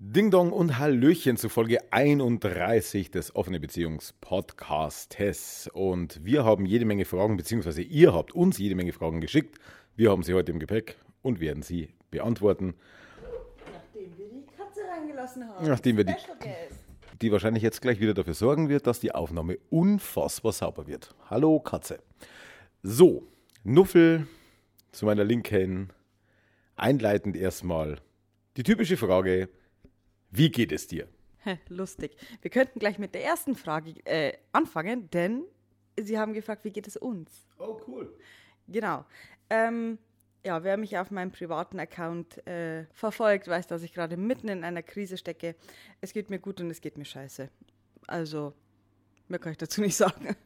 Ding Dong und Hallöchen zu Folge 31 des Offene Beziehungs Podcastes. Und wir haben jede Menge Fragen, beziehungsweise ihr habt uns jede Menge Fragen geschickt. Wir haben sie heute im Gepäck und werden sie beantworten. Nachdem wir die Katze reingelassen haben. Nachdem wir die, die wahrscheinlich jetzt gleich wieder dafür sorgen wird, dass die Aufnahme unfassbar sauber wird. Hallo Katze. So, Nuffel zu meiner Linken. Einleitend erstmal die typische Frage: Wie geht es dir? Lustig. Wir könnten gleich mit der ersten Frage äh, anfangen, denn Sie haben gefragt, wie geht es uns? Oh, cool. Genau. Ähm, ja, wer mich auf meinem privaten Account äh, verfolgt, weiß, dass ich gerade mitten in einer Krise stecke. Es geht mir gut und es geht mir scheiße. Also, mehr kann ich dazu nicht sagen.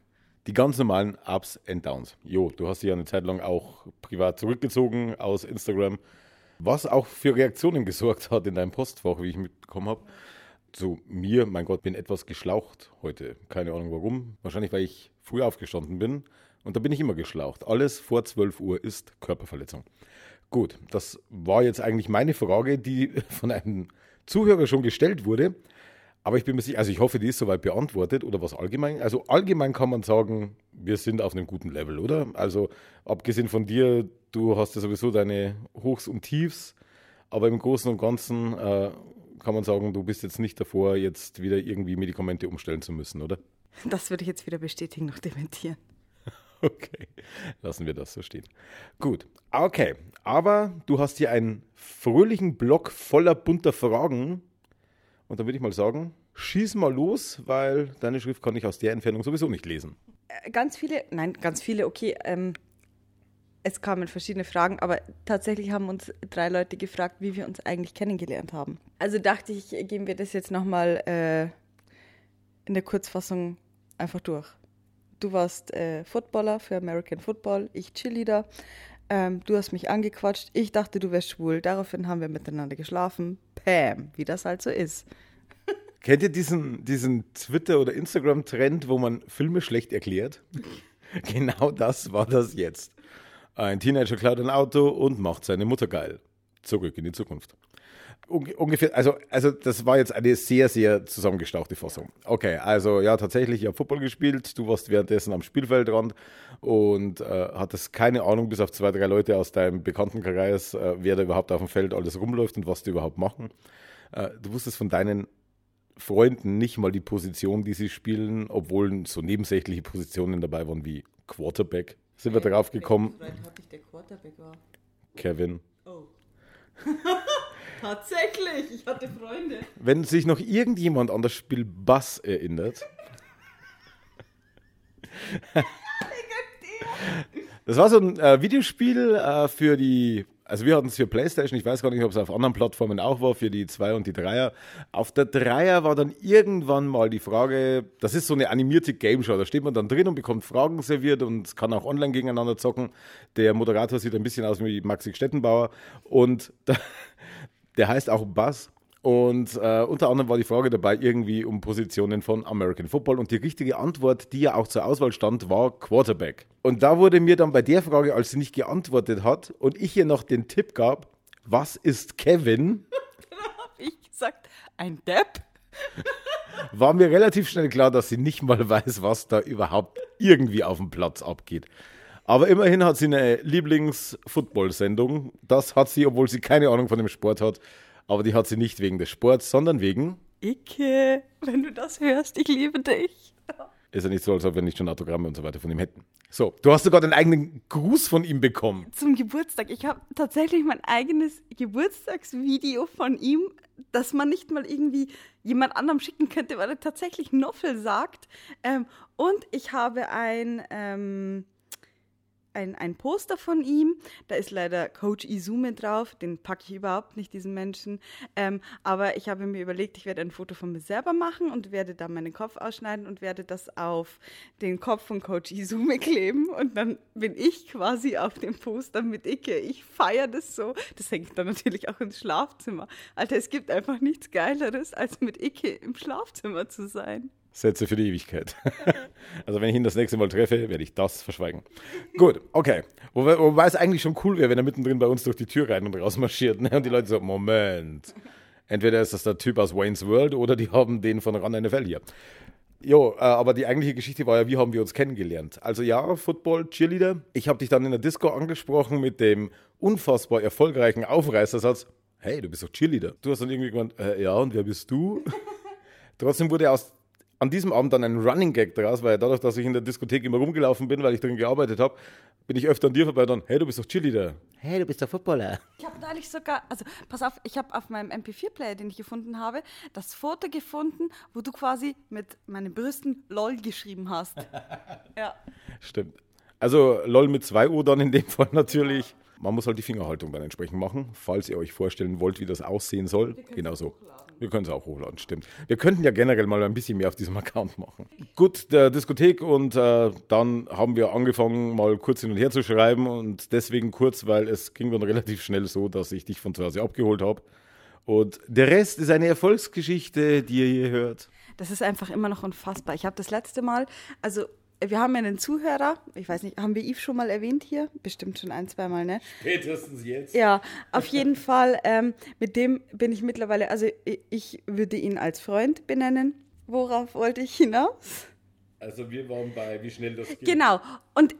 Die ganz normalen Ups and Downs. Jo, du hast dich ja eine Zeit lang auch privat zurückgezogen aus Instagram, was auch für Reaktionen gesorgt hat in deinem Postfach, wie ich mitbekommen habe. Zu mir, mein Gott, bin etwas geschlaucht heute. Keine Ahnung warum. Wahrscheinlich, weil ich früh aufgestanden bin. Und da bin ich immer geschlaucht. Alles vor 12 Uhr ist Körperverletzung. Gut, das war jetzt eigentlich meine Frage, die von einem Zuhörer schon gestellt wurde. Aber ich bin mir sicher, also ich hoffe, die ist soweit beantwortet oder was allgemein. Also allgemein kann man sagen, wir sind auf einem guten Level, oder? Also abgesehen von dir, du hast ja sowieso deine Hochs und Tiefs, aber im Großen und Ganzen äh, kann man sagen, du bist jetzt nicht davor, jetzt wieder irgendwie Medikamente umstellen zu müssen, oder? Das würde ich jetzt weder bestätigen noch dementieren. Okay, lassen wir das so stehen. Gut, okay. Aber du hast hier einen fröhlichen Block voller bunter Fragen. Und dann würde ich mal sagen, schieß mal los, weil deine Schrift kann ich aus der Entfernung sowieso nicht lesen. Äh, Ganz viele, nein, ganz viele, okay. Ähm, es kamen verschiedene Fragen, aber tatsächlich haben uns drei Leute gefragt, wie wir uns eigentlich kennengelernt haben. Also dachte ich, gehen wir das jetzt nochmal äh, in der Kurzfassung einfach durch. Du warst äh, Footballer für American Football, ich Cheerleader. Ähm, du hast mich angequatscht. Ich dachte, du wärst schwul. Daraufhin haben wir miteinander geschlafen. Pam, wie das halt so ist. Kennt ihr diesen, diesen Twitter- oder Instagram-Trend, wo man Filme schlecht erklärt? genau das war das jetzt. Ein Teenager klaut ein Auto und macht seine Mutter geil. Zurück in die Zukunft. Unge- Ungefähr, also, also das war jetzt eine sehr, sehr zusammengestauchte Fassung. Okay, also ja, tatsächlich, ich habe Football gespielt, du warst währenddessen am Spielfeldrand und äh, hattest keine Ahnung, bis auf zwei, drei Leute aus deinem Bekanntenkreis, äh, wer da überhaupt auf dem Feld alles rumläuft und was die überhaupt machen. Äh, du wusstest von deinen Freunden nicht mal die Position, die sie spielen, obwohl so nebensächliche Positionen dabei waren wie Quarterback. Sind wir gekommen? ich der Quarterback war. Kevin. Oh. Tatsächlich, ich hatte Freunde. Wenn sich noch irgendjemand an das Spiel Bass erinnert. Das war so ein äh, Videospiel äh, für die, also wir hatten es für Playstation, ich weiß gar nicht, ob es auf anderen Plattformen auch war, für die 2 und die 3er. Auf der 3er war dann irgendwann mal die Frage, das ist so eine animierte Game Show, da steht man dann drin und bekommt Fragen serviert und kann auch online gegeneinander zocken. Der Moderator sieht ein bisschen aus wie Maxi Stettenbauer und da, der heißt auch Buzz. Und äh, unter anderem war die Frage dabei irgendwie um Positionen von American Football. Und die richtige Antwort, die ja auch zur Auswahl stand, war Quarterback. Und da wurde mir dann bei der Frage, als sie nicht geantwortet hat und ich ihr noch den Tipp gab, was ist Kevin, Hab ich gesagt, ein Depp? war mir relativ schnell klar, dass sie nicht mal weiß, was da überhaupt irgendwie auf dem Platz abgeht. Aber immerhin hat sie eine Lieblings-Football-Sendung. Das hat sie, obwohl sie keine Ahnung von dem Sport hat. Aber die hat sie nicht wegen des Sports, sondern wegen Icke, wenn du das hörst, ich liebe dich. Ist ja nicht so, als ob wir nicht schon Autogramme und so weiter von ihm hätten. So, du hast sogar den eigenen Gruß von ihm bekommen. Zum Geburtstag. Ich habe tatsächlich mein eigenes Geburtstagsvideo von ihm, das man nicht mal irgendwie jemand anderem schicken könnte, weil er tatsächlich Noffel sagt. Ähm, und ich habe ein, ähm, ein, ein Poster von ihm. Da ist leider Coach Izume drauf. Den packe ich überhaupt nicht, diesen Menschen. Ähm, aber ich habe mir überlegt, ich werde ein Foto von mir selber machen und werde da meinen Kopf ausschneiden und werde das auf den Kopf von Coach Izume kleben. Und dann bin ich quasi auf dem Poster mit Icke. Ich feiere das so. Das hängt dann natürlich auch ins Schlafzimmer. Alter, es gibt einfach nichts Geileres, als mit Icke im Schlafzimmer zu sein. Sätze für die Ewigkeit. also wenn ich ihn das nächste Mal treffe, werde ich das verschweigen. Gut, okay. Wobei, wobei es eigentlich schon cool wäre, wenn er mittendrin bei uns durch die Tür rein und raus marschiert. Ne? Und die Leute so, Moment, Entweder ist das der Typ aus Wayne's World oder die haben den von Run NFL hier. Jo, äh, aber die eigentliche Geschichte war ja, wie haben wir uns kennengelernt? Also ja, Football, Cheerleader. Ich habe dich dann in der Disco angesprochen mit dem unfassbar erfolgreichen Aufreißersatz. Hey, du bist doch Cheerleader. Du hast dann irgendwie gemeint, äh, ja, und wer bist du? Trotzdem wurde aus an diesem Abend dann ein Running Gag draus, weil dadurch, dass ich in der Diskothek immer rumgelaufen bin, weil ich drin gearbeitet habe, bin ich öfter an dir vorbei dann, hey, du bist doch Cheerleader. Hey, du bist doch Footballer. Ich habe neulich sogar, also pass auf, ich habe auf meinem MP4-Player, den ich gefunden habe, das Foto gefunden, wo du quasi mit meinen Brüsten LOL geschrieben hast. ja. Stimmt. Also LOL mit zwei U dann in dem Fall natürlich. Man muss halt die Fingerhaltung dann entsprechend machen, falls ihr euch vorstellen wollt, wie das aussehen soll. Genau so. Wir können es auch hochladen, stimmt. Wir könnten ja generell mal ein bisschen mehr auf diesem Account machen. Gut, der Diskothek und äh, dann haben wir angefangen, mal kurz hin und her zu schreiben und deswegen kurz, weil es ging dann relativ schnell so, dass ich dich von zu Hause abgeholt habe. Und der Rest ist eine Erfolgsgeschichte, die ihr hier hört. Das ist einfach immer noch unfassbar. Ich habe das letzte Mal, also wir haben ja einen Zuhörer, ich weiß nicht, haben wir Yves schon mal erwähnt hier? Bestimmt schon ein, zwei Mal, ne? Spätestens jetzt. Ja, auf jeden Fall, ähm, mit dem bin ich mittlerweile, also ich würde ihn als Freund benennen. Worauf wollte ich hinaus? Also wir waren bei, wie schnell das geht. Genau, und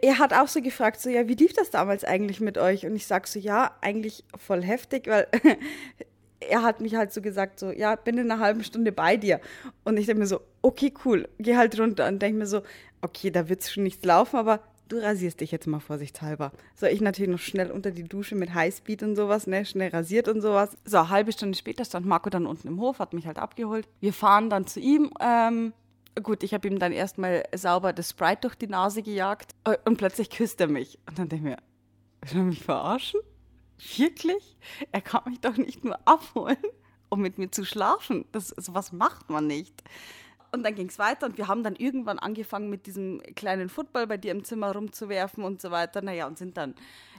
er hat auch so gefragt, so, ja, wie lief das damals eigentlich mit euch? Und ich sag so, ja, eigentlich voll heftig, weil er hat mich halt so gesagt, so, ja, bin in einer halben Stunde bei dir. Und ich denke mir so, okay, cool, geh halt runter und denke mir so, okay, da wird schon nichts laufen, aber du rasierst dich jetzt mal vorsichtshalber. So, ich natürlich noch schnell unter die Dusche mit Highspeed und sowas, ne, schnell rasiert und sowas. So, eine halbe Stunde später stand Marco dann unten im Hof, hat mich halt abgeholt. Wir fahren dann zu ihm, ähm, Gut, ich habe ihm dann erstmal sauber das Sprite durch die Nase gejagt äh, und plötzlich küsst er mich. Und dann denke ich mir, will er mich verarschen? Wirklich? Er kann mich doch nicht nur abholen, um mit mir zu schlafen. Das, sowas macht man nicht. Und dann ging es weiter und wir haben dann irgendwann angefangen mit diesem kleinen Football bei dir im Zimmer rumzuwerfen und so weiter. Naja, und sind dann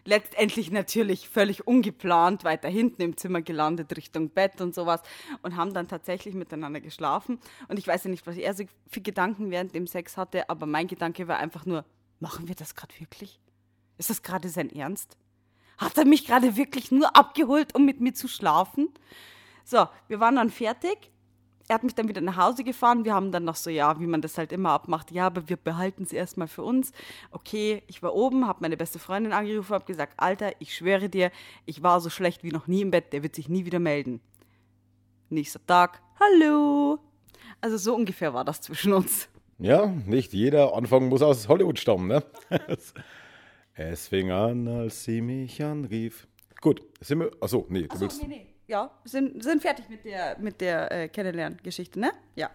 letztendlich natürlich völlig ungeplant weiter hinten im Zimmer gelandet, Richtung Bett und sowas. Und haben dann tatsächlich miteinander geschlafen. Und ich weiß ja nicht, was er so für Gedanken während dem Sex hatte, aber mein Gedanke war einfach nur, machen wir das gerade wirklich? Ist das gerade sein Ernst? Hat er mich gerade wirklich nur abgeholt, um mit mir zu schlafen? So, wir waren dann fertig. Er hat mich dann wieder nach Hause gefahren. Wir haben dann noch so, ja, wie man das halt immer abmacht, ja, aber wir behalten es erstmal für uns. Okay, ich war oben, habe meine beste Freundin angerufen, habe gesagt, Alter, ich schwöre dir, ich war so schlecht wie noch nie im Bett, der wird sich nie wieder melden. Nächster Tag, hallo. Also so ungefähr war das zwischen uns. Ja, nicht jeder Anfang muss aus Hollywood stammen, ne? Es fing an, als sie mich anrief. Gut, sind wir. Achso, nee, du Achso, willst. Nee, nee. Ja, sind, sind fertig mit der, mit der äh, Kennenlerngeschichte, ne? Ja.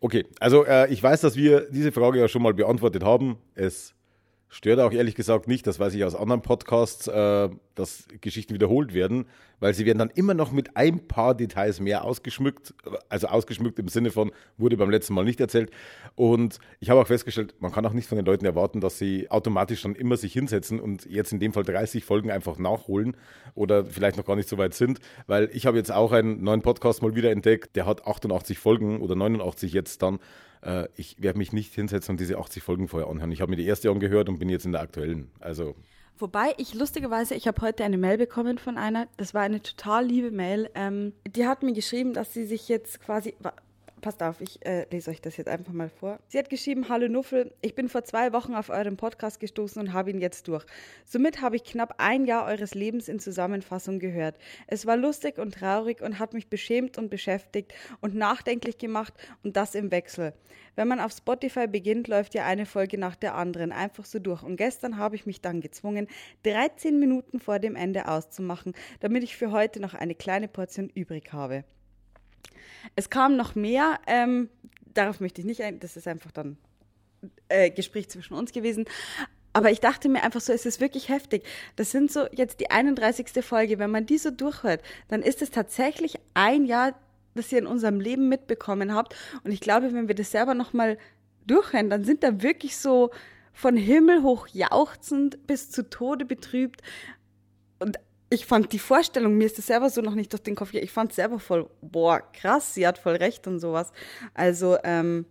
Okay, also äh, ich weiß, dass wir diese Frage ja schon mal beantwortet haben. Es stört auch ehrlich gesagt nicht, das weiß ich aus anderen Podcasts, äh, dass Geschichten wiederholt werden, weil sie werden dann immer noch mit ein paar Details mehr ausgeschmückt, also ausgeschmückt im Sinne von, wurde beim letzten Mal nicht erzählt. Und ich habe auch festgestellt, man kann auch nicht von den Leuten erwarten, dass sie automatisch dann immer sich hinsetzen und jetzt in dem Fall 30 Folgen einfach nachholen oder vielleicht noch gar nicht so weit sind, weil ich habe jetzt auch einen neuen Podcast mal wieder entdeckt, der hat 88 Folgen oder 89 jetzt dann äh, ich werde mich nicht hinsetzen und diese 80 Folgen vorher anhören. Ich habe mir die erste angehört und bin jetzt in der aktuellen. Also. Wobei ich lustigerweise, ich habe heute eine Mail bekommen von einer, das war eine total liebe Mail. Ähm, die hat mir geschrieben, dass sie sich jetzt quasi, passt auf, ich äh, lese euch das jetzt einfach mal vor. Sie hat geschrieben, hallo Nuffel, ich bin vor zwei Wochen auf euren Podcast gestoßen und habe ihn jetzt durch. Somit habe ich knapp ein Jahr eures Lebens in Zusammenfassung gehört. Es war lustig und traurig und hat mich beschämt und beschäftigt und nachdenklich gemacht und das im Wechsel. Wenn man auf Spotify beginnt, läuft ja eine Folge nach der anderen einfach so durch. Und gestern habe ich mich dann gezwungen, 13 Minuten vor dem Ende auszumachen, damit ich für heute noch eine kleine Portion übrig habe. Es kam noch mehr, ähm, darauf möchte ich nicht ein, das ist einfach dann äh, Gespräch zwischen uns gewesen. Aber ich dachte mir einfach so, es ist wirklich heftig. Das sind so jetzt die 31. Folge. Wenn man die so durchhört, dann ist es tatsächlich ein Jahr, das ihr in unserem Leben mitbekommen habt. Und ich glaube, wenn wir das selber nochmal durchhören, dann sind da wirklich so von Himmel hoch jauchzend bis zu Tode betrübt. Ich fand die Vorstellung, mir ist das selber so noch nicht durch den Kopf gegangen, ich fand es selber voll, boah, krass, sie hat voll recht und sowas. Also, ähm,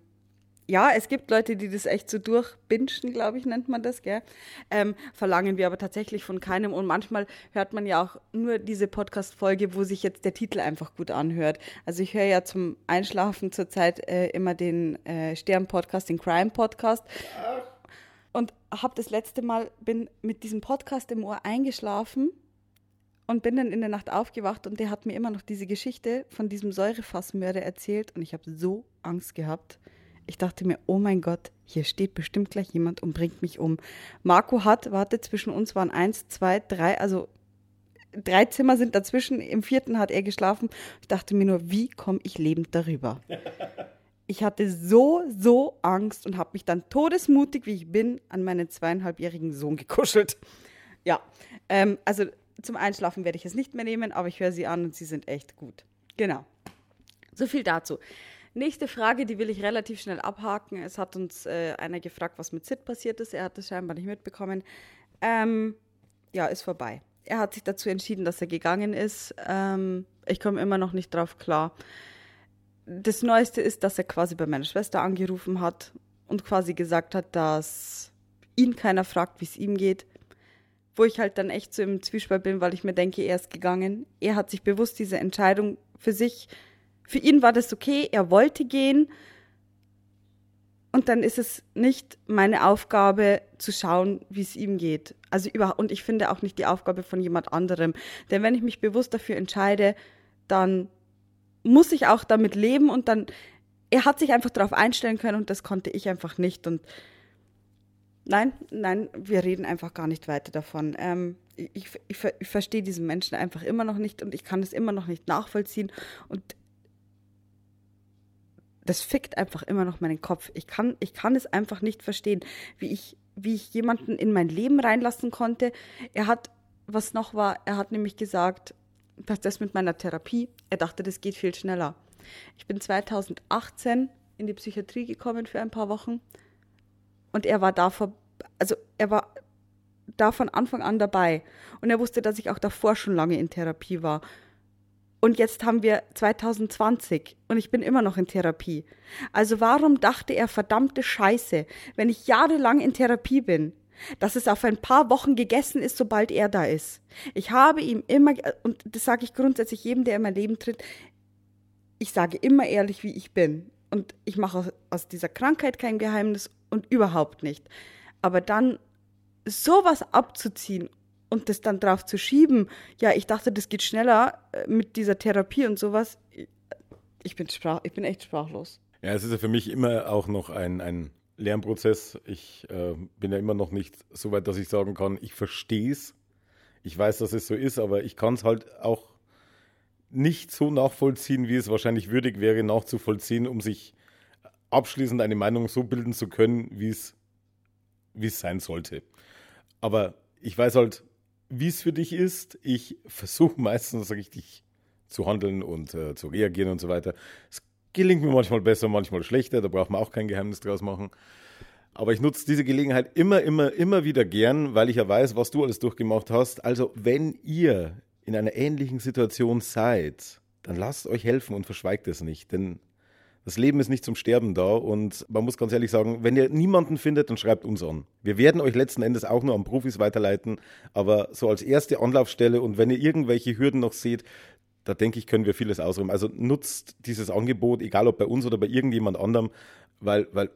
ja, es gibt Leute, die das echt so durchbinschen, glaube ich, nennt man das, gell? Ähm, verlangen wir aber tatsächlich von keinem. Und manchmal hört man ja auch nur diese Podcast-Folge, wo sich jetzt der Titel einfach gut anhört. Also ich höre ja zum Einschlafen zurzeit äh, immer den äh, Stern-Podcast, den Crime-Podcast. Und habe das letzte Mal, bin mit diesem Podcast im Ohr eingeschlafen und bin dann in der Nacht aufgewacht und der hat mir immer noch diese Geschichte von diesem Säurefassmörder erzählt und ich habe so Angst gehabt. Ich dachte mir, oh mein Gott, hier steht bestimmt gleich jemand und bringt mich um. Marco hat, warte, zwischen uns waren eins, zwei, drei, also drei Zimmer sind dazwischen. Im vierten hat er geschlafen. Ich dachte mir nur, wie komme ich lebend darüber? Ich hatte so, so Angst und habe mich dann todesmutig, wie ich bin, an meinen zweieinhalbjährigen Sohn gekuschelt. Ja, ähm, also zum Einschlafen werde ich es nicht mehr nehmen, aber ich höre sie an und sie sind echt gut. Genau. So viel dazu. Nächste Frage, die will ich relativ schnell abhaken. Es hat uns äh, einer gefragt, was mit Sid passiert ist. Er hat es scheinbar nicht mitbekommen. Ähm, ja, ist vorbei. Er hat sich dazu entschieden, dass er gegangen ist. Ähm, ich komme immer noch nicht drauf klar. Das Neueste ist, dass er quasi bei meiner Schwester angerufen hat und quasi gesagt hat, dass ihn keiner fragt, wie es ihm geht. Wo ich halt dann echt so im Zwiespalt bin, weil ich mir denke, er ist gegangen. Er hat sich bewusst diese Entscheidung für sich für ihn war das okay, er wollte gehen. Und dann ist es nicht meine Aufgabe zu schauen, wie es ihm geht. Also über, und ich finde auch nicht die Aufgabe von jemand anderem. Denn wenn ich mich bewusst dafür entscheide, dann muss ich auch damit leben und dann, er hat sich einfach darauf einstellen können und das konnte ich einfach nicht. Und nein, nein, wir reden einfach gar nicht weiter davon. Ähm, ich, ich, ich verstehe diesen Menschen einfach immer noch nicht und ich kann es immer noch nicht nachvollziehen. Und das fickt einfach immer noch meinen Kopf. Ich kann, ich kann es einfach nicht verstehen, wie ich, wie ich jemanden in mein Leben reinlassen konnte. Er hat, was noch war, er hat nämlich gesagt, was das mit meiner Therapie, er dachte, das geht viel schneller. Ich bin 2018 in die Psychiatrie gekommen für ein paar Wochen und er war davor, also er war da von Anfang an dabei und er wusste, dass ich auch davor schon lange in Therapie war und jetzt haben wir 2020 und ich bin immer noch in Therapie. Also warum dachte er verdammte Scheiße, wenn ich jahrelang in Therapie bin, dass es auf ein paar Wochen gegessen ist, sobald er da ist? Ich habe ihm immer, und das sage ich grundsätzlich jedem, der in mein Leben tritt, ich sage immer ehrlich, wie ich bin. Und ich mache aus dieser Krankheit kein Geheimnis und überhaupt nicht. Aber dann sowas abzuziehen und das dann drauf zu schieben, ja, ich dachte, das geht schneller äh, mit dieser Therapie und sowas. Ich bin, sprach, ich bin echt sprachlos. Ja, es ist ja für mich immer auch noch ein, ein Lernprozess. Ich äh, bin ja immer noch nicht so weit, dass ich sagen kann, ich verstehe es. Ich weiß, dass es so ist, aber ich kann es halt auch nicht so nachvollziehen, wie es wahrscheinlich würdig wäre, nachzuvollziehen, um sich abschließend eine Meinung so bilden zu können, wie es, sein sollte. Aber ich weiß halt, wie es für dich ist. Ich versuche meistens richtig zu handeln und äh, zu reagieren und so weiter. Es gelingt mir manchmal besser, manchmal schlechter, da braucht man auch kein Geheimnis draus machen. Aber ich nutze diese Gelegenheit immer, immer, immer wieder gern, weil ich ja weiß, was du alles durchgemacht hast. Also, wenn ihr in einer ähnlichen Situation seid, dann lasst euch helfen und verschweigt es nicht. Denn das Leben ist nicht zum Sterben da und man muss ganz ehrlich sagen, wenn ihr niemanden findet, dann schreibt uns an. Wir werden euch letzten Endes auch nur an Profis weiterleiten, aber so als erste Anlaufstelle und wenn ihr irgendwelche Hürden noch seht, da denke ich, können wir vieles ausräumen. Also nutzt dieses Angebot, egal ob bei uns oder bei irgendjemand anderem, weil, weil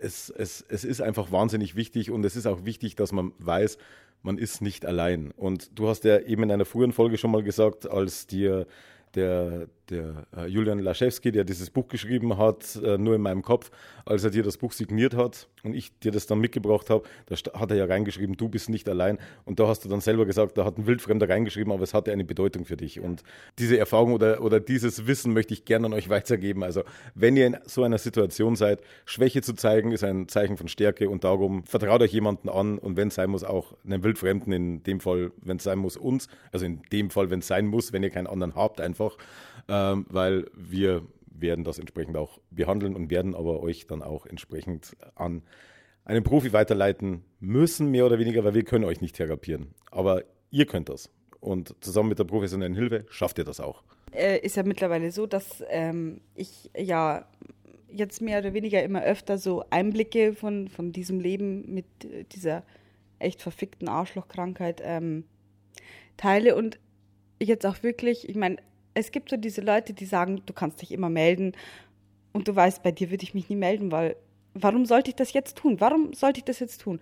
es, es, es ist einfach wahnsinnig wichtig und es ist auch wichtig, dass man weiß, man ist nicht allein. Und du hast ja eben in einer früheren Folge schon mal gesagt, als dir der, der äh, Julian Laschewski, der dieses Buch geschrieben hat, äh, nur in meinem Kopf, als er dir das Buch signiert hat und ich dir das dann mitgebracht habe, da hat er ja reingeschrieben, du bist nicht allein. Und da hast du dann selber gesagt, da hat ein Wildfremder reingeschrieben, aber es hatte eine Bedeutung für dich. Und diese Erfahrung oder, oder dieses Wissen möchte ich gerne an euch weitergeben. Also, wenn ihr in so einer Situation seid, Schwäche zu zeigen, ist ein Zeichen von Stärke und darum vertraut euch jemanden an und wenn es sein muss, auch einen Wildfremden, in dem Fall, wenn es sein muss, uns. Also in dem Fall, wenn es sein muss, wenn ihr keinen anderen habt, einfach ähm, weil wir werden das entsprechend auch behandeln und werden aber euch dann auch entsprechend an einen Profi weiterleiten müssen, mehr oder weniger, weil wir können euch nicht therapieren. Aber ihr könnt das. Und zusammen mit der professionellen Hilfe schafft ihr das auch. Äh, ist ja mittlerweile so, dass ähm, ich ja jetzt mehr oder weniger immer öfter so Einblicke von, von diesem Leben mit dieser echt verfickten Arschlochkrankheit ähm, teile und ich jetzt auch wirklich, ich meine, es gibt so diese Leute, die sagen, du kannst dich immer melden und du weißt, bei dir würde ich mich nie melden, weil warum sollte ich das jetzt tun? Warum sollte ich das jetzt tun?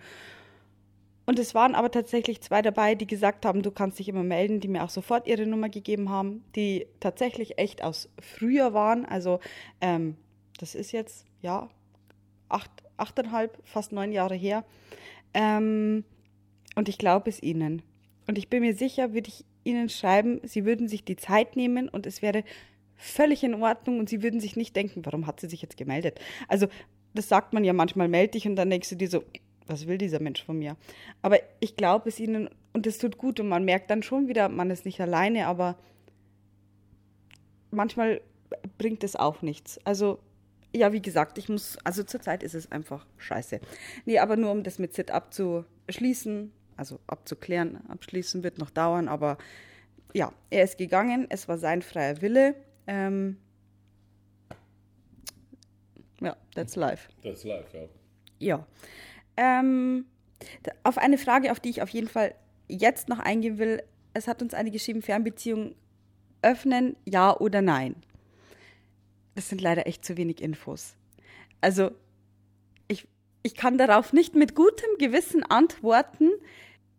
Und es waren aber tatsächlich zwei dabei, die gesagt haben, du kannst dich immer melden, die mir auch sofort ihre Nummer gegeben haben, die tatsächlich echt aus früher waren. Also ähm, das ist jetzt, ja, acht, achteinhalb, fast neun Jahre her. Ähm, und ich glaube es ihnen. Und ich bin mir sicher, würde ich ihnen schreiben, sie würden sich die Zeit nehmen und es wäre völlig in Ordnung und sie würden sich nicht denken, warum hat sie sich jetzt gemeldet? Also, das sagt man ja manchmal, melde dich und dann denkst du dir so, was will dieser Mensch von mir? Aber ich glaube es ihnen und es tut gut und man merkt dann schon wieder, man ist nicht alleine, aber manchmal bringt es auch nichts. Also, ja, wie gesagt, ich muss, also zurzeit ist es einfach scheiße. Nee, aber nur um das mit Sit abzuschließen, also abzuklären, abschließen wird noch dauern, aber ja, er ist gegangen, es war sein freier Wille ähm, ja, that's life. That's life, ja. Ja. Ähm, auf eine Frage, auf die ich auf jeden Fall jetzt noch eingehen will, es hat uns eine geschrieben, Fernbeziehung öffnen, ja oder nein. Das sind leider echt zu wenig Infos. Also, ich, ich kann darauf nicht mit gutem Gewissen antworten,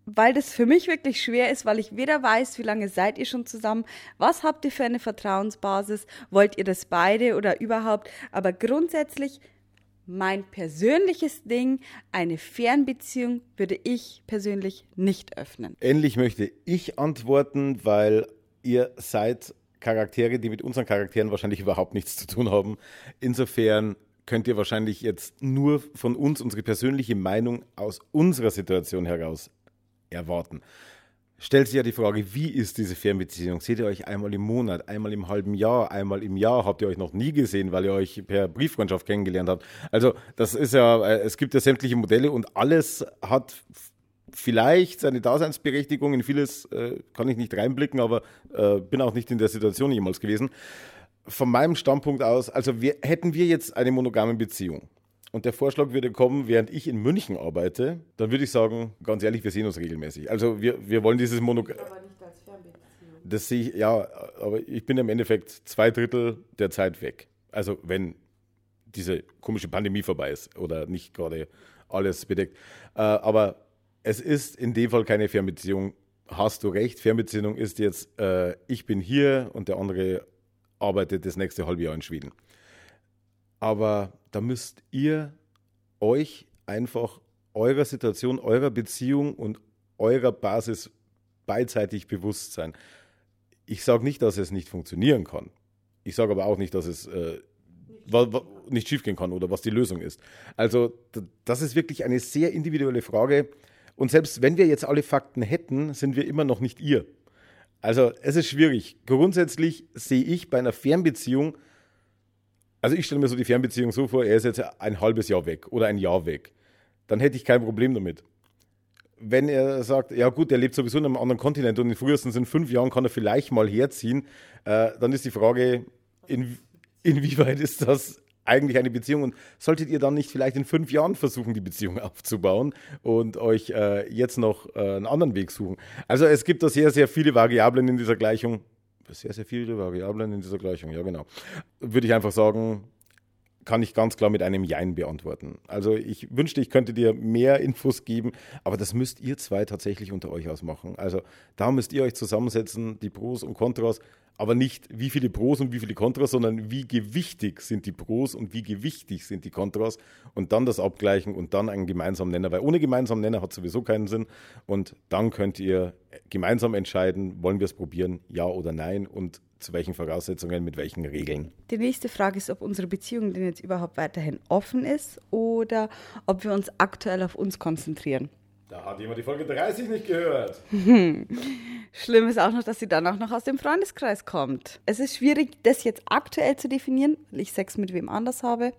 weil das für mich wirklich schwer ist, weil ich weder weiß, wie lange seid ihr schon zusammen, was habt ihr für eine Vertrauensbasis, wollt ihr das beide oder überhaupt. Aber grundsätzlich mein persönliches Ding, eine Fernbeziehung würde ich persönlich nicht öffnen. Ähnlich möchte ich antworten, weil ihr seid Charaktere, die mit unseren Charakteren wahrscheinlich überhaupt nichts zu tun haben. Insofern könnt ihr wahrscheinlich jetzt nur von uns unsere persönliche Meinung aus unserer Situation heraus erwarten. Stellt sich ja die Frage, wie ist diese Fernbeziehung? Seht ihr euch einmal im Monat, einmal im halben Jahr, einmal im Jahr? Habt ihr euch noch nie gesehen, weil ihr euch per Brieffreundschaft kennengelernt habt? Also, das ist ja, äh, es gibt ja sämtliche Modelle und alles hat vielleicht seine Daseinsberechtigung. In vieles äh, kann ich nicht reinblicken, aber äh, bin auch nicht in der Situation jemals gewesen. Von meinem Standpunkt aus, also wir, hätten wir jetzt eine monogame Beziehung, und der Vorschlag würde kommen, während ich in München arbeite, dann würde ich sagen, ganz ehrlich, wir sehen uns regelmäßig. Also wir, wir wollen dieses Monogramm. Aber nicht als Fernbeziehung. Das sehe ich, ja, aber ich bin im Endeffekt zwei Drittel der Zeit weg. Also wenn diese komische Pandemie vorbei ist oder nicht gerade alles bedeckt. Äh, aber es ist in dem Fall keine Fernbeziehung. Hast du recht, Fernbeziehung ist jetzt, äh, ich bin hier und der andere arbeitet das nächste halbe Jahr in Schweden. Aber da müsst ihr euch einfach eurer Situation, eurer Beziehung und eurer Basis beidseitig bewusst sein. Ich sage nicht, dass es nicht funktionieren kann. Ich sage aber auch nicht, dass es äh, nicht schiefgehen kann oder was die Lösung ist. Also das ist wirklich eine sehr individuelle Frage. Und selbst wenn wir jetzt alle Fakten hätten, sind wir immer noch nicht ihr. Also es ist schwierig. Grundsätzlich sehe ich bei einer Fernbeziehung also ich stelle mir so die Fernbeziehung so vor, er ist jetzt ein halbes Jahr weg oder ein Jahr weg. Dann hätte ich kein Problem damit. Wenn er sagt, ja gut, er lebt sowieso in einem anderen Kontinent und in frühestens in fünf Jahren kann er vielleicht mal herziehen, äh, dann ist die Frage, in, inwieweit ist das eigentlich eine Beziehung und solltet ihr dann nicht vielleicht in fünf Jahren versuchen, die Beziehung aufzubauen und euch äh, jetzt noch äh, einen anderen Weg suchen? Also es gibt da sehr, sehr viele Variablen in dieser Gleichung sehr, sehr viele Variablen in dieser Gleichung, ja genau. Würde ich einfach sagen, kann ich ganz klar mit einem Jein beantworten. Also ich wünschte, ich könnte dir mehr Infos geben, aber das müsst ihr zwei tatsächlich unter euch ausmachen. Also da müsst ihr euch zusammensetzen, die Pros und Kontras, aber nicht wie viele Pros und wie viele Kontras, sondern wie gewichtig sind die Pros und wie gewichtig sind die Kontras und dann das abgleichen und dann einen gemeinsamen Nenner, weil ohne gemeinsamen Nenner hat sowieso keinen Sinn und dann könnt ihr gemeinsam entscheiden, wollen wir es probieren, ja oder nein und zu welchen Voraussetzungen, mit welchen Regeln. Die nächste Frage ist, ob unsere Beziehung denn jetzt überhaupt weiterhin offen ist oder ob wir uns aktuell auf uns konzentrieren. Da hat jemand die Folge 30 nicht gehört. Schlimm ist auch noch, dass sie dann auch noch aus dem Freundeskreis kommt. Es ist schwierig, das jetzt aktuell zu definieren, weil ich Sex mit wem anders habe.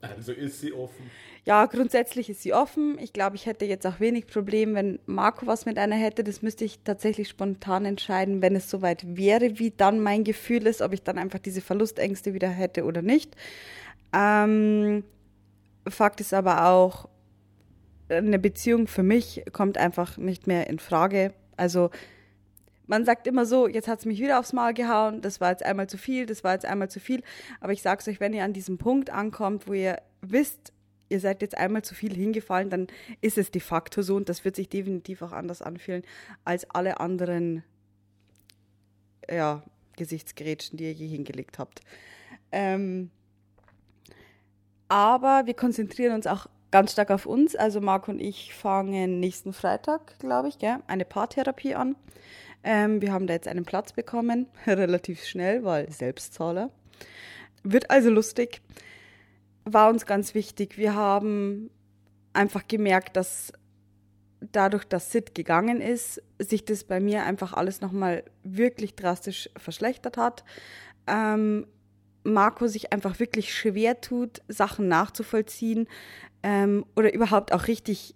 Also ist sie offen? Ja, grundsätzlich ist sie offen. Ich glaube, ich hätte jetzt auch wenig Problem, wenn Marco was mit einer hätte. Das müsste ich tatsächlich spontan entscheiden, wenn es soweit wäre, wie dann mein Gefühl ist, ob ich dann einfach diese Verlustängste wieder hätte oder nicht. Ähm, Fakt ist aber auch, eine Beziehung für mich kommt einfach nicht mehr in Frage. Also man sagt immer so, jetzt hat es mich wieder aufs Maul gehauen, das war jetzt einmal zu viel, das war jetzt einmal zu viel. Aber ich sage es euch, wenn ihr an diesem Punkt ankommt, wo ihr wisst, ihr seid jetzt einmal zu viel hingefallen, dann ist es de facto so und das wird sich definitiv auch anders anfühlen als alle anderen ja, Gesichtsgerätschen, die ihr je hingelegt habt. Ähm, aber wir konzentrieren uns auch ganz stark auf uns. Also Marc und ich fangen nächsten Freitag, glaube ich, gell, eine Paartherapie an. Ähm, wir haben da jetzt einen Platz bekommen, relativ schnell, weil Selbstzahler. Wird also lustig. War uns ganz wichtig. Wir haben einfach gemerkt, dass dadurch, dass Sid gegangen ist, sich das bei mir einfach alles nochmal wirklich drastisch verschlechtert hat. Ähm, Marco sich einfach wirklich schwer tut, Sachen nachzuvollziehen ähm, oder überhaupt auch richtig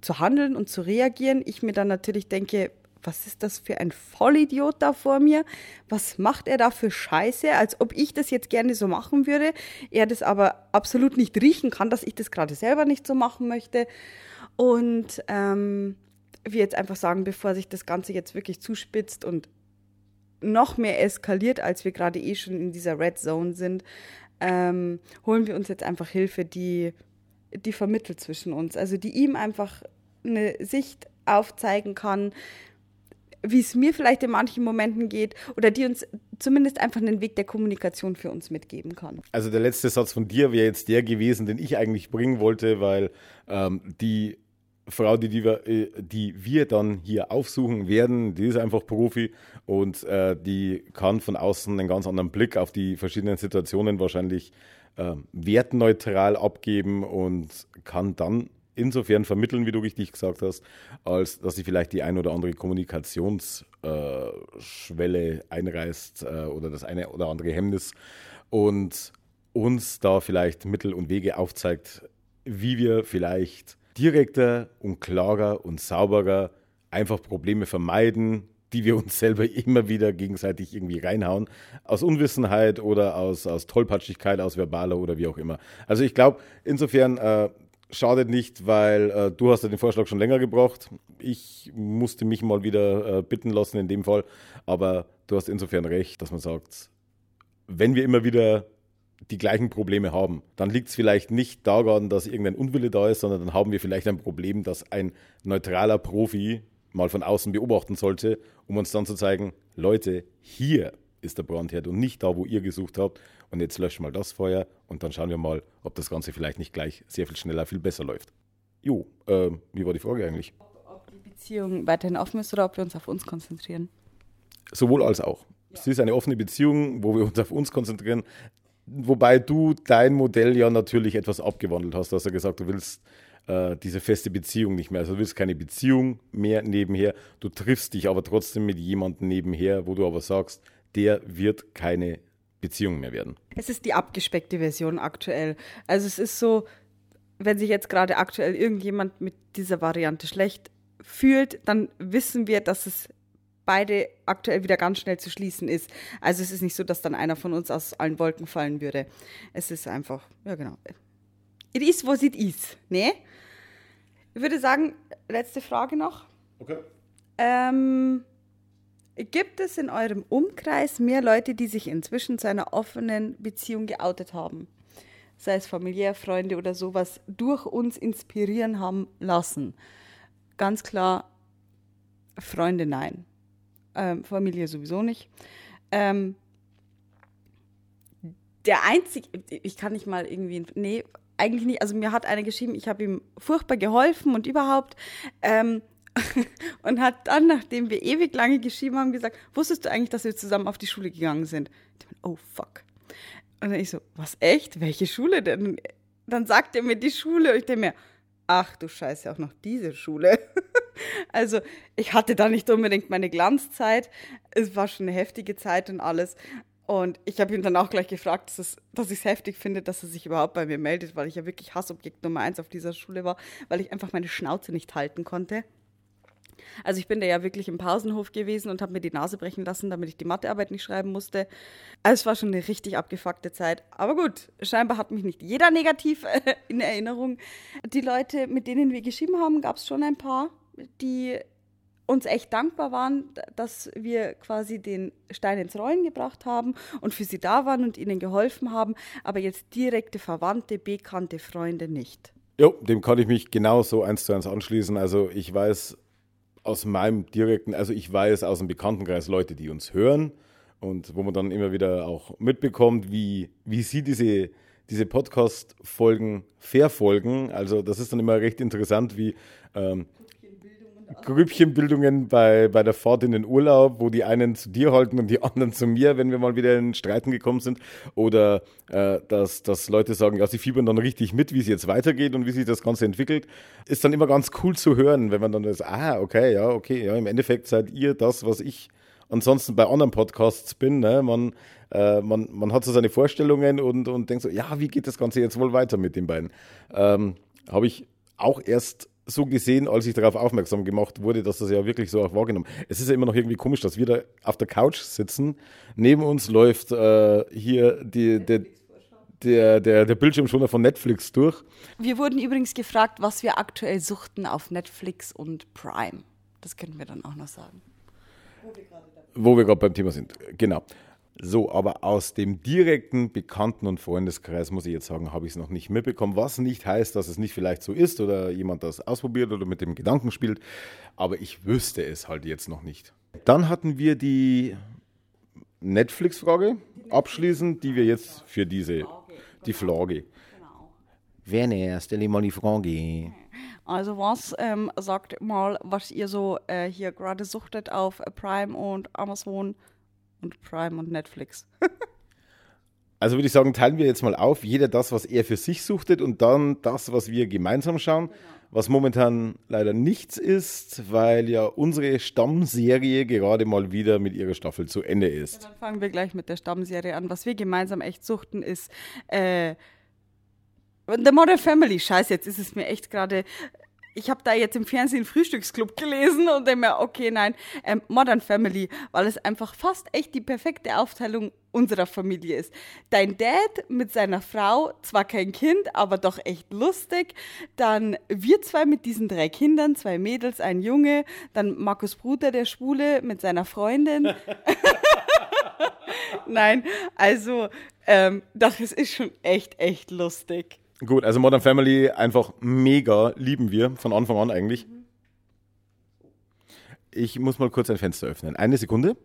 zu handeln und zu reagieren. Ich mir dann natürlich denke, was ist das für ein Vollidiot da vor mir? Was macht er da für Scheiße? Als ob ich das jetzt gerne so machen würde. Er das aber absolut nicht riechen kann, dass ich das gerade selber nicht so machen möchte. Und ähm, wir jetzt einfach sagen, bevor sich das Ganze jetzt wirklich zuspitzt und noch mehr eskaliert, als wir gerade eh schon in dieser Red Zone sind, ähm, holen wir uns jetzt einfach Hilfe, die, die vermittelt zwischen uns. Also die ihm einfach eine Sicht aufzeigen kann, wie es mir vielleicht in manchen Momenten geht oder die uns zumindest einfach einen Weg der Kommunikation für uns mitgeben kann. Also der letzte Satz von dir wäre jetzt der gewesen, den ich eigentlich bringen wollte, weil ähm, die Frau, die, die, wir, äh, die wir dann hier aufsuchen werden, die ist einfach Profi und äh, die kann von außen einen ganz anderen Blick auf die verschiedenen Situationen wahrscheinlich äh, wertneutral abgeben und kann dann insofern vermitteln, wie du richtig gesagt hast, als dass sie vielleicht die ein oder andere Kommunikationsschwelle äh, einreißt äh, oder das eine oder andere Hemmnis und uns da vielleicht Mittel und Wege aufzeigt, wie wir vielleicht direkter und klarer und sauberer einfach Probleme vermeiden, die wir uns selber immer wieder gegenseitig irgendwie reinhauen. Aus Unwissenheit oder aus, aus Tollpatschigkeit, aus verbaler oder wie auch immer. Also ich glaube, insofern äh, schadet nicht, weil äh, du hast ja den Vorschlag schon länger gebracht. Ich musste mich mal wieder äh, bitten lassen in dem Fall. Aber du hast insofern recht, dass man sagt, wenn wir immer wieder die gleichen Probleme haben. Dann liegt es vielleicht nicht daran, dass irgendein Unwille da ist, sondern dann haben wir vielleicht ein Problem, das ein neutraler Profi mal von außen beobachten sollte, um uns dann zu zeigen, Leute, hier ist der Brandherd und nicht da, wo ihr gesucht habt. Und jetzt löscht mal das Feuer und dann schauen wir mal, ob das Ganze vielleicht nicht gleich sehr viel schneller, viel besser läuft. Jo, äh, wie war die Frage eigentlich? Ob, ob die Beziehung weiterhin offen ist oder ob wir uns auf uns konzentrieren. Sowohl als auch. Es ist eine offene Beziehung, wo wir uns auf uns konzentrieren. Wobei du dein Modell ja natürlich etwas abgewandelt hast. Du hast ja gesagt, du willst äh, diese feste Beziehung nicht mehr. Also du willst keine Beziehung mehr nebenher. Du triffst dich aber trotzdem mit jemandem nebenher, wo du aber sagst, der wird keine Beziehung mehr werden. Es ist die abgespeckte Version aktuell. Also es ist so, wenn sich jetzt gerade aktuell irgendjemand mit dieser Variante schlecht fühlt, dann wissen wir, dass es beide aktuell wieder ganz schnell zu schließen ist. Also es ist nicht so, dass dann einer von uns aus allen Wolken fallen würde. Es ist einfach, ja genau. It is, was it is, ne? Ich würde sagen, letzte Frage noch. Okay. Ähm, gibt es in eurem Umkreis mehr Leute, die sich inzwischen zu einer offenen Beziehung geoutet haben? Sei es familiär, Freunde oder sowas, durch uns inspirieren haben lassen? Ganz klar, Freunde nein ähm, Familie sowieso nicht. Ähm, der einzige, ich kann nicht mal irgendwie, nee, eigentlich nicht. Also mir hat einer geschrieben, ich habe ihm furchtbar geholfen und überhaupt. Ähm, und hat dann, nachdem wir ewig lange geschrieben haben, gesagt, wusstest du eigentlich, dass wir zusammen auf die Schule gegangen sind? oh fuck. Und dann ich so, was echt? Welche Schule denn? Dann sagt er mir die Schule und ich denke mir, ach du Scheiße, auch noch diese Schule. also ich hatte da nicht unbedingt meine Glanzzeit. Es war schon eine heftige Zeit und alles. Und ich habe ihn dann auch gleich gefragt, dass, es, dass ich es heftig finde, dass er sich überhaupt bei mir meldet, weil ich ja wirklich Hassobjekt Nummer eins auf dieser Schule war, weil ich einfach meine Schnauze nicht halten konnte. Also ich bin da ja wirklich im Pausenhof gewesen und habe mir die Nase brechen lassen, damit ich die Mathearbeit nicht schreiben musste. Also es war schon eine richtig abgefuckte Zeit. Aber gut, scheinbar hat mich nicht jeder negativ in Erinnerung. Die Leute, mit denen wir geschrieben haben, gab es schon ein paar, die uns echt dankbar waren, dass wir quasi den Stein ins Rollen gebracht haben und für sie da waren und ihnen geholfen haben, aber jetzt direkte Verwandte, bekannte Freunde nicht. Jo, dem kann ich mich genauso eins zu eins anschließen. Also ich weiß aus meinem direkten, also ich weiß aus dem Bekanntenkreis Leute, die uns hören und wo man dann immer wieder auch mitbekommt, wie, wie sie diese, diese Podcast-Folgen verfolgen. Also das ist dann immer recht interessant, wie ähm, Grüppchenbildungen bei, bei der Fahrt in den Urlaub, wo die einen zu dir halten und die anderen zu mir, wenn wir mal wieder in Streiten gekommen sind. Oder äh, dass, dass Leute sagen, ja, sie fiebern dann richtig mit, wie es jetzt weitergeht und wie sich das Ganze entwickelt. Ist dann immer ganz cool zu hören, wenn man dann das, ah, okay, ja, okay, ja, im Endeffekt seid ihr das, was ich ansonsten bei anderen Podcasts bin. Ne? Man, äh, man, man hat so seine Vorstellungen und, und denkt so, ja, wie geht das Ganze jetzt wohl weiter mit den beiden? Ähm, Habe ich auch erst so gesehen, als ich darauf aufmerksam gemacht wurde, dass das ja wirklich so auch wahrgenommen. Es ist ja immer noch irgendwie komisch, dass wir da auf der Couch sitzen. Neben uns läuft äh, hier die, der, der, der, der Bildschirm schon von Netflix durch. Wir wurden übrigens gefragt, was wir aktuell suchten auf Netflix und Prime. Das können wir dann auch noch sagen. Wo wir gerade beim Thema sind. Genau. So, aber aus dem direkten Bekannten- und Freundeskreis, muss ich jetzt sagen, habe ich es noch nicht mitbekommen. Was nicht heißt, dass es nicht vielleicht so ist oder jemand das ausprobiert oder mit dem Gedanken spielt. Aber ich wüsste es halt jetzt noch nicht. Dann hatten wir die Netflix-Frage abschließend, die wir jetzt für diese, die Flagge. Genau. Werner, stell mal die Frage. Also was, ähm, sagt mal, was ihr so äh, hier gerade suchtet auf Prime und Amazon und Prime und Netflix. also würde ich sagen, teilen wir jetzt mal auf, jeder das, was er für sich suchtet und dann das, was wir gemeinsam schauen. Genau. Was momentan leider nichts ist, weil ja unsere Stammserie gerade mal wieder mit ihrer Staffel zu Ende ist. Ja, dann fangen wir gleich mit der Stammserie an. Was wir gemeinsam echt suchten, ist äh, The Modern Family. Scheiße, jetzt ist es mir echt gerade ich habe da jetzt im Fernsehen Frühstücksclub gelesen und denke mir, okay, nein, ähm, Modern Family, weil es einfach fast echt die perfekte Aufteilung unserer Familie ist. Dein Dad mit seiner Frau, zwar kein Kind, aber doch echt lustig. Dann wir zwei mit diesen drei Kindern, zwei Mädels, ein Junge. Dann Markus Bruder, der Schwule, mit seiner Freundin. Nein, also ähm, doch, es ist schon echt, echt lustig. Gut, also Modern Family einfach mega, lieben wir von Anfang an eigentlich. Ich muss mal kurz ein Fenster öffnen. Eine Sekunde.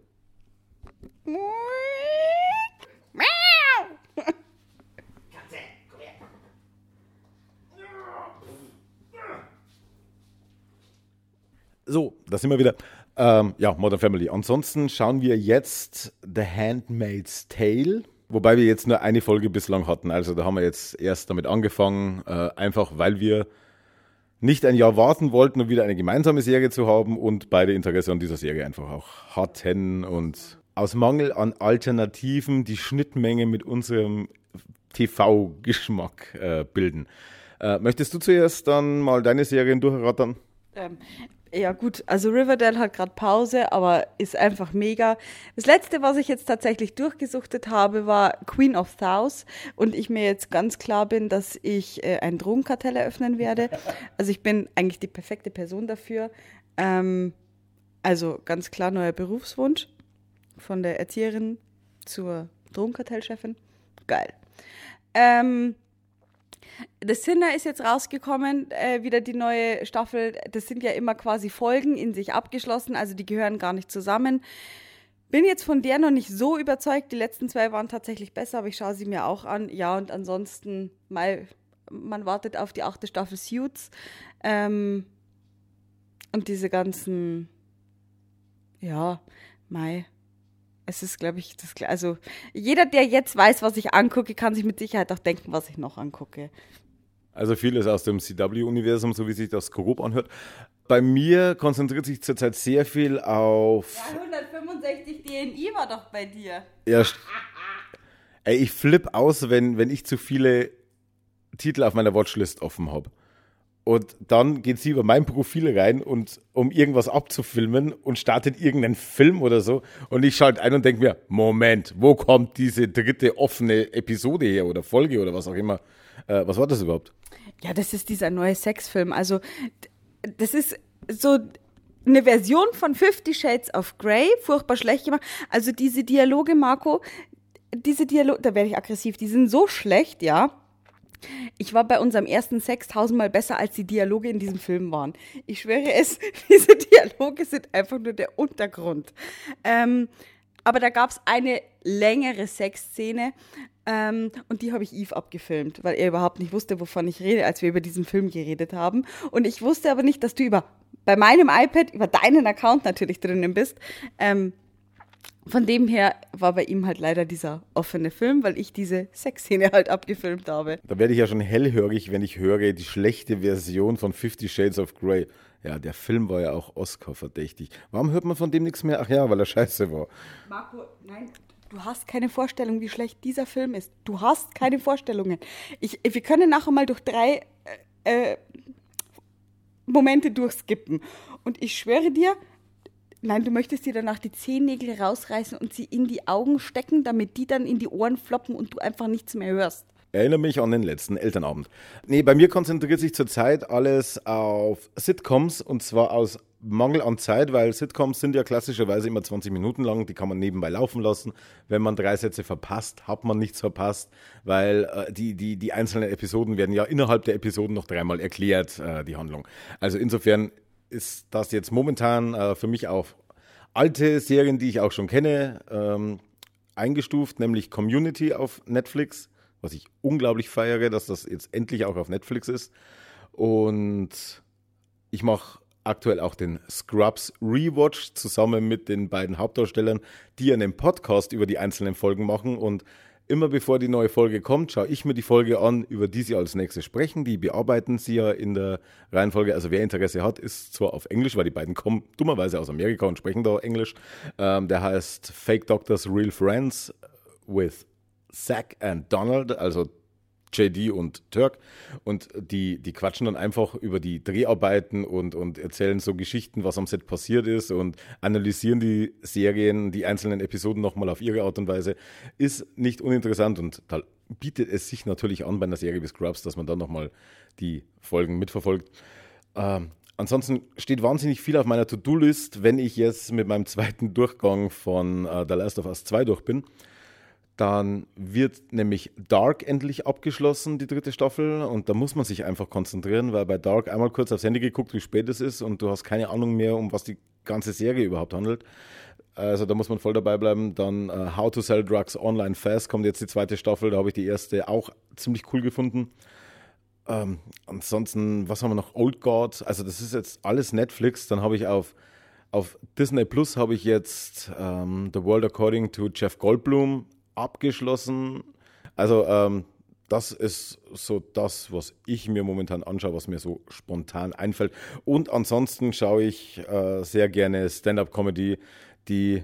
So, da sind wir wieder. Ähm, ja, Modern Family. Ansonsten schauen wir jetzt The Handmaid's Tale. Wobei wir jetzt nur eine Folge bislang hatten. Also da haben wir jetzt erst damit angefangen, äh, einfach weil wir nicht ein Jahr warten wollten, um wieder eine gemeinsame Serie zu haben und beide Interesse an dieser Serie einfach auch hatten und aus Mangel an Alternativen die Schnittmenge mit unserem TV-Geschmack äh, bilden. Äh, möchtest du zuerst dann mal deine Serien durchrattern? Ähm, ja, gut, also Riverdale hat gerade Pause, aber ist einfach mega. Das letzte, was ich jetzt tatsächlich durchgesuchtet habe, war Queen of South und ich mir jetzt ganz klar bin, dass ich äh, ein Drogenkartell eröffnen werde. Also ich bin eigentlich die perfekte Person dafür. Ähm, also ganz klar neuer Berufswunsch von der Erzieherin zur Drogenkartellchefin. Geil. Ähm, The Sinner ist jetzt rausgekommen, äh, wieder die neue Staffel. Das sind ja immer quasi Folgen in sich abgeschlossen, also die gehören gar nicht zusammen. Bin jetzt von der noch nicht so überzeugt. Die letzten zwei waren tatsächlich besser, aber ich schaue sie mir auch an. Ja, und ansonsten, mal, man wartet auf die achte Staffel Suits. Ähm, und diese ganzen, ja, Mai, es ist, glaube ich, das, also jeder, der jetzt weiß, was ich angucke, kann sich mit Sicherheit auch denken, was ich noch angucke. Also vieles aus dem CW-Universum, so wie sich das grob anhört. Bei mir konzentriert sich zurzeit sehr viel auf. Ja, 165 DNI war doch bei dir. Ja, Ey, ich flipp aus, wenn, wenn ich zu viele Titel auf meiner Watchlist offen habe. Und dann geht sie über mein Profil rein und um irgendwas abzufilmen und startet irgendeinen Film oder so. Und ich schalte ein und denke mir, Moment, wo kommt diese dritte offene Episode her oder Folge oder was auch immer? Äh, was war das überhaupt? Ja, das ist dieser neue Sexfilm. Also, das ist so eine Version von Fifty Shades of Grey, furchtbar schlecht gemacht. Also diese Dialoge, Marco, diese Dialoge, da werde ich aggressiv, die sind so schlecht, ja. Ich war bei unserem ersten Sex tausendmal besser, als die Dialoge in diesem Film waren. Ich schwöre es, diese Dialoge sind einfach nur der Untergrund. Ähm, aber da gab es eine längere Sexszene ähm, und die habe ich Eve abgefilmt, weil er überhaupt nicht wusste, wovon ich rede, als wir über diesen Film geredet haben. Und ich wusste aber nicht, dass du über bei meinem iPad über deinen Account natürlich drinnen bist. Ähm, von dem her war bei ihm halt leider dieser offene Film, weil ich diese Sexszene halt abgefilmt habe. Da werde ich ja schon hellhörig, wenn ich höre, die schlechte Version von Fifty Shades of Grey. Ja, der Film war ja auch Oscar-verdächtig. Warum hört man von dem nichts mehr? Ach ja, weil er scheiße war. Marco, nein, du hast keine Vorstellung, wie schlecht dieser Film ist. Du hast keine Vorstellungen. Ich, wir können nachher mal durch drei äh, äh Momente durchskippen. Und ich schwöre dir, nein, du möchtest dir danach die Zehennägel rausreißen und sie in die Augen stecken, damit die dann in die Ohren floppen und du einfach nichts mehr hörst. Erinnere mich an den letzten Elternabend. Nee, bei mir konzentriert sich zurzeit alles auf Sitcoms und zwar aus Mangel an Zeit, weil Sitcoms sind ja klassischerweise immer 20 Minuten lang, die kann man nebenbei laufen lassen. Wenn man drei Sätze verpasst, hat man nichts verpasst, weil äh, die, die, die einzelnen Episoden werden ja innerhalb der Episoden noch dreimal erklärt, äh, die Handlung. Also insofern ist das jetzt momentan äh, für mich auf alte Serien, die ich auch schon kenne, ähm, eingestuft, nämlich Community auf Netflix was ich unglaublich feiere, dass das jetzt endlich auch auf Netflix ist. Und ich mache aktuell auch den Scrubs Rewatch zusammen mit den beiden Hauptdarstellern, die einen Podcast über die einzelnen Folgen machen. Und immer bevor die neue Folge kommt, schaue ich mir die Folge an, über die sie als nächstes sprechen. Die bearbeiten sie ja in der Reihenfolge. Also wer Interesse hat, ist zwar auf Englisch, weil die beiden kommen dummerweise aus Amerika und sprechen da Englisch. Ähm, der heißt Fake Doctors Real Friends with Zack and Donald, also JD und Turk. Und die, die quatschen dann einfach über die Dreharbeiten und, und erzählen so Geschichten, was am Set passiert ist und analysieren die Serien, die einzelnen Episoden nochmal auf ihre Art und Weise. Ist nicht uninteressant und da bietet es sich natürlich an bei einer Serie wie Scrubs, dass man dann nochmal die Folgen mitverfolgt. Ähm, ansonsten steht wahnsinnig viel auf meiner To-Do-List, wenn ich jetzt mit meinem zweiten Durchgang von uh, The Last of Us 2 durch bin. Dann wird nämlich Dark endlich abgeschlossen, die dritte Staffel. Und da muss man sich einfach konzentrieren, weil bei Dark einmal kurz aufs Handy geguckt, wie spät es ist und du hast keine Ahnung mehr, um was die ganze Serie überhaupt handelt. Also da muss man voll dabei bleiben. Dann uh, How to Sell Drugs Online Fast kommt jetzt die zweite Staffel. Da habe ich die erste auch ziemlich cool gefunden. Ähm, ansonsten, was haben wir noch? Old God. Also das ist jetzt alles Netflix. Dann habe ich auf, auf Disney Plus habe ich jetzt ähm, The World According to Jeff Goldblum abgeschlossen. Also ähm, das ist so das, was ich mir momentan anschaue, was mir so spontan einfällt. Und ansonsten schaue ich äh, sehr gerne Stand-up-Comedy, die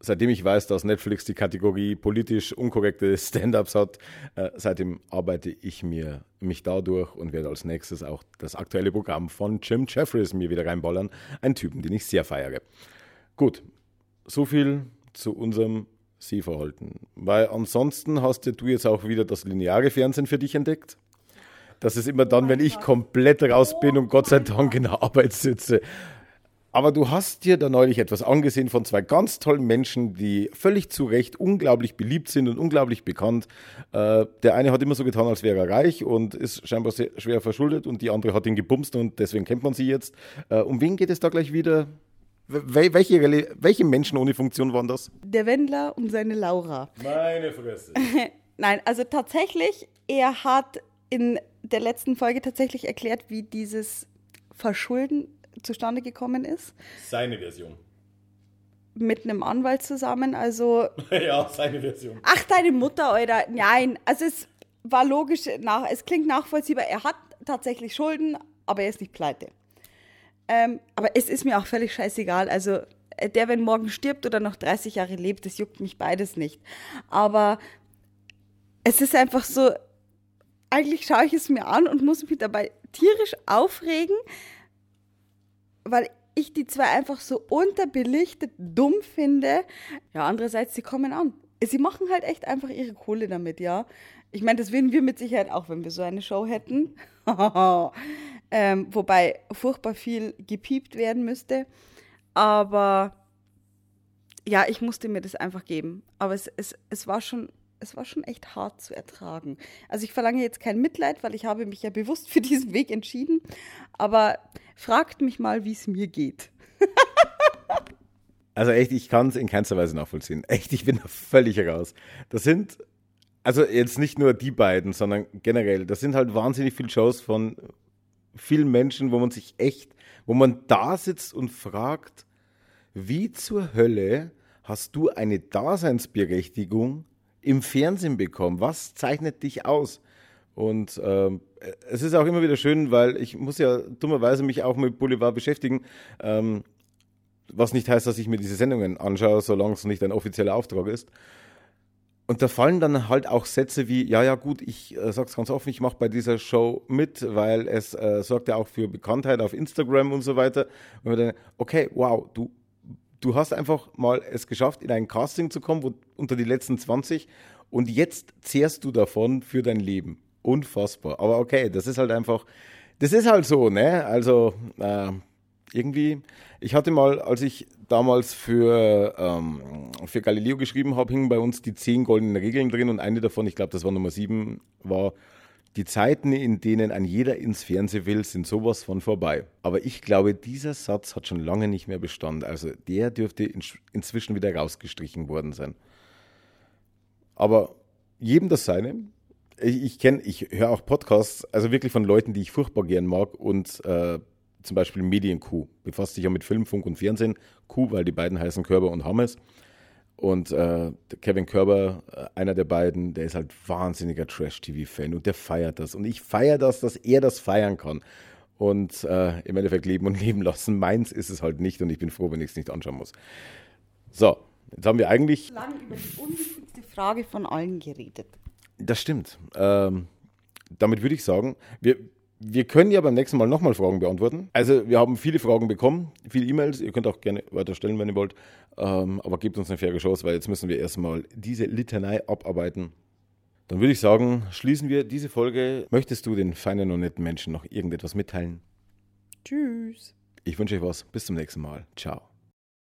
seitdem ich weiß, dass Netflix die Kategorie politisch unkorrekte Stand-ups hat, äh, seitdem arbeite ich mir mich dadurch und werde als nächstes auch das aktuelle Programm von Jim Jeffries mir wieder reinballern. Ein Typen, den ich sehr feiere. Gut, so viel zu unserem Sehverhalten. Weil ansonsten hast ja du jetzt auch wieder das lineare Fernsehen für dich entdeckt. Das ist immer dann, wenn ich komplett raus bin und Gott sei Dank in der Arbeit sitze. Aber du hast dir da neulich etwas angesehen von zwei ganz tollen Menschen, die völlig zu Recht unglaublich beliebt sind und unglaublich bekannt. Äh, der eine hat immer so getan, als wäre er reich und ist scheinbar sehr schwer verschuldet und die andere hat ihn gebumst und deswegen kennt man sie jetzt. Äh, um wen geht es da gleich wieder? Welche, welche Menschen ohne Funktion waren das? Der Wendler und seine Laura. Meine Fresse. Nein, also tatsächlich, er hat in der letzten Folge tatsächlich erklärt, wie dieses Verschulden zustande gekommen ist. Seine Version. Mit einem Anwalt zusammen, also. ja, seine Version. Ach, deine Mutter, Alter. Nein, also es war logisch, nach, es klingt nachvollziehbar. Er hat tatsächlich Schulden, aber er ist nicht pleite. Ähm, aber es ist mir auch völlig scheißegal. Also äh, der, wenn morgen stirbt oder noch 30 Jahre lebt, das juckt mich beides nicht. Aber es ist einfach so, eigentlich schaue ich es mir an und muss mich dabei tierisch aufregen, weil ich die zwei einfach so unterbelichtet dumm finde. Ja, andererseits, sie kommen an. Sie machen halt echt einfach ihre Kohle damit, ja. Ich meine, das würden wir mit Sicherheit auch, wenn wir so eine Show hätten. ähm, wobei furchtbar viel gepiept werden müsste. Aber ja, ich musste mir das einfach geben. Aber es, es, es, war schon, es war schon echt hart zu ertragen. Also ich verlange jetzt kein Mitleid, weil ich habe mich ja bewusst für diesen Weg entschieden. Aber fragt mich mal, wie es mir geht. also echt, ich kann es in keinster Weise nachvollziehen. Echt, ich bin da völlig raus. Das sind, also jetzt nicht nur die beiden, sondern generell, das sind halt wahnsinnig viele Shows von vielen Menschen, wo man sich echt, wo man da sitzt und fragt, wie zur Hölle hast du eine Daseinsberechtigung im Fernsehen bekommen? Was zeichnet dich aus? Und ähm, es ist auch immer wieder schön, weil ich muss ja dummerweise mich auch mit Boulevard beschäftigen. Ähm, was nicht heißt, dass ich mir diese Sendungen anschaue, solange es nicht ein offizieller Auftrag ist. Und da fallen dann halt auch Sätze wie, ja, ja gut, ich äh, sag's ganz offen, ich mache bei dieser Show mit, weil es äh, sorgt ja auch für Bekanntheit auf Instagram und so weiter. Und dann, okay, wow, du du hast einfach mal es geschafft, in ein Casting zu kommen, wo, unter die letzten 20 und jetzt zehrst du davon für dein Leben. Unfassbar. Aber okay, das ist halt einfach, das ist halt so, ne? Also äh, irgendwie, ich hatte mal, als ich damals für, ähm, für Galileo geschrieben habe, hingen bei uns die zehn goldenen Regeln drin und eine davon, ich glaube, das war Nummer sieben, war, die Zeiten, in denen ein jeder ins Fernsehen will, sind sowas von vorbei. Aber ich glaube, dieser Satz hat schon lange nicht mehr Bestand. Also der dürfte in, inzwischen wieder rausgestrichen worden sein. Aber jedem das seine. Ich, ich kenne, ich höre auch Podcasts, also wirklich von Leuten, die ich furchtbar gern mag und äh, zum Beispiel Medienkuh befasst sich ja mit Film, Funk und Fernsehen. Kuh, weil die beiden heißen Körber und Hammes. Und äh, Kevin Körber, äh, einer der beiden, der ist halt wahnsinniger Trash-TV-Fan und der feiert das. Und ich feiere das, dass er das feiern kann. Und äh, im Endeffekt leben und leben lassen. Meins ist es halt nicht und ich bin froh, wenn ich es nicht anschauen muss. So, jetzt haben wir eigentlich. Lang über die unwichtigste Frage von allen geredet. Das stimmt. Ähm, damit würde ich sagen, wir, wir können ja beim nächsten Mal nochmal Fragen beantworten. Also wir haben viele Fragen bekommen, viele E-Mails. Ihr könnt auch gerne weiter stellen, wenn ihr wollt. Ähm, aber gebt uns eine faire Chance, weil jetzt müssen wir erstmal diese Litanei abarbeiten. Dann würde ich sagen, schließen wir diese Folge. Möchtest du den feinen und netten Menschen noch irgendetwas mitteilen? Tschüss. Ich wünsche euch was. Bis zum nächsten Mal. Ciao.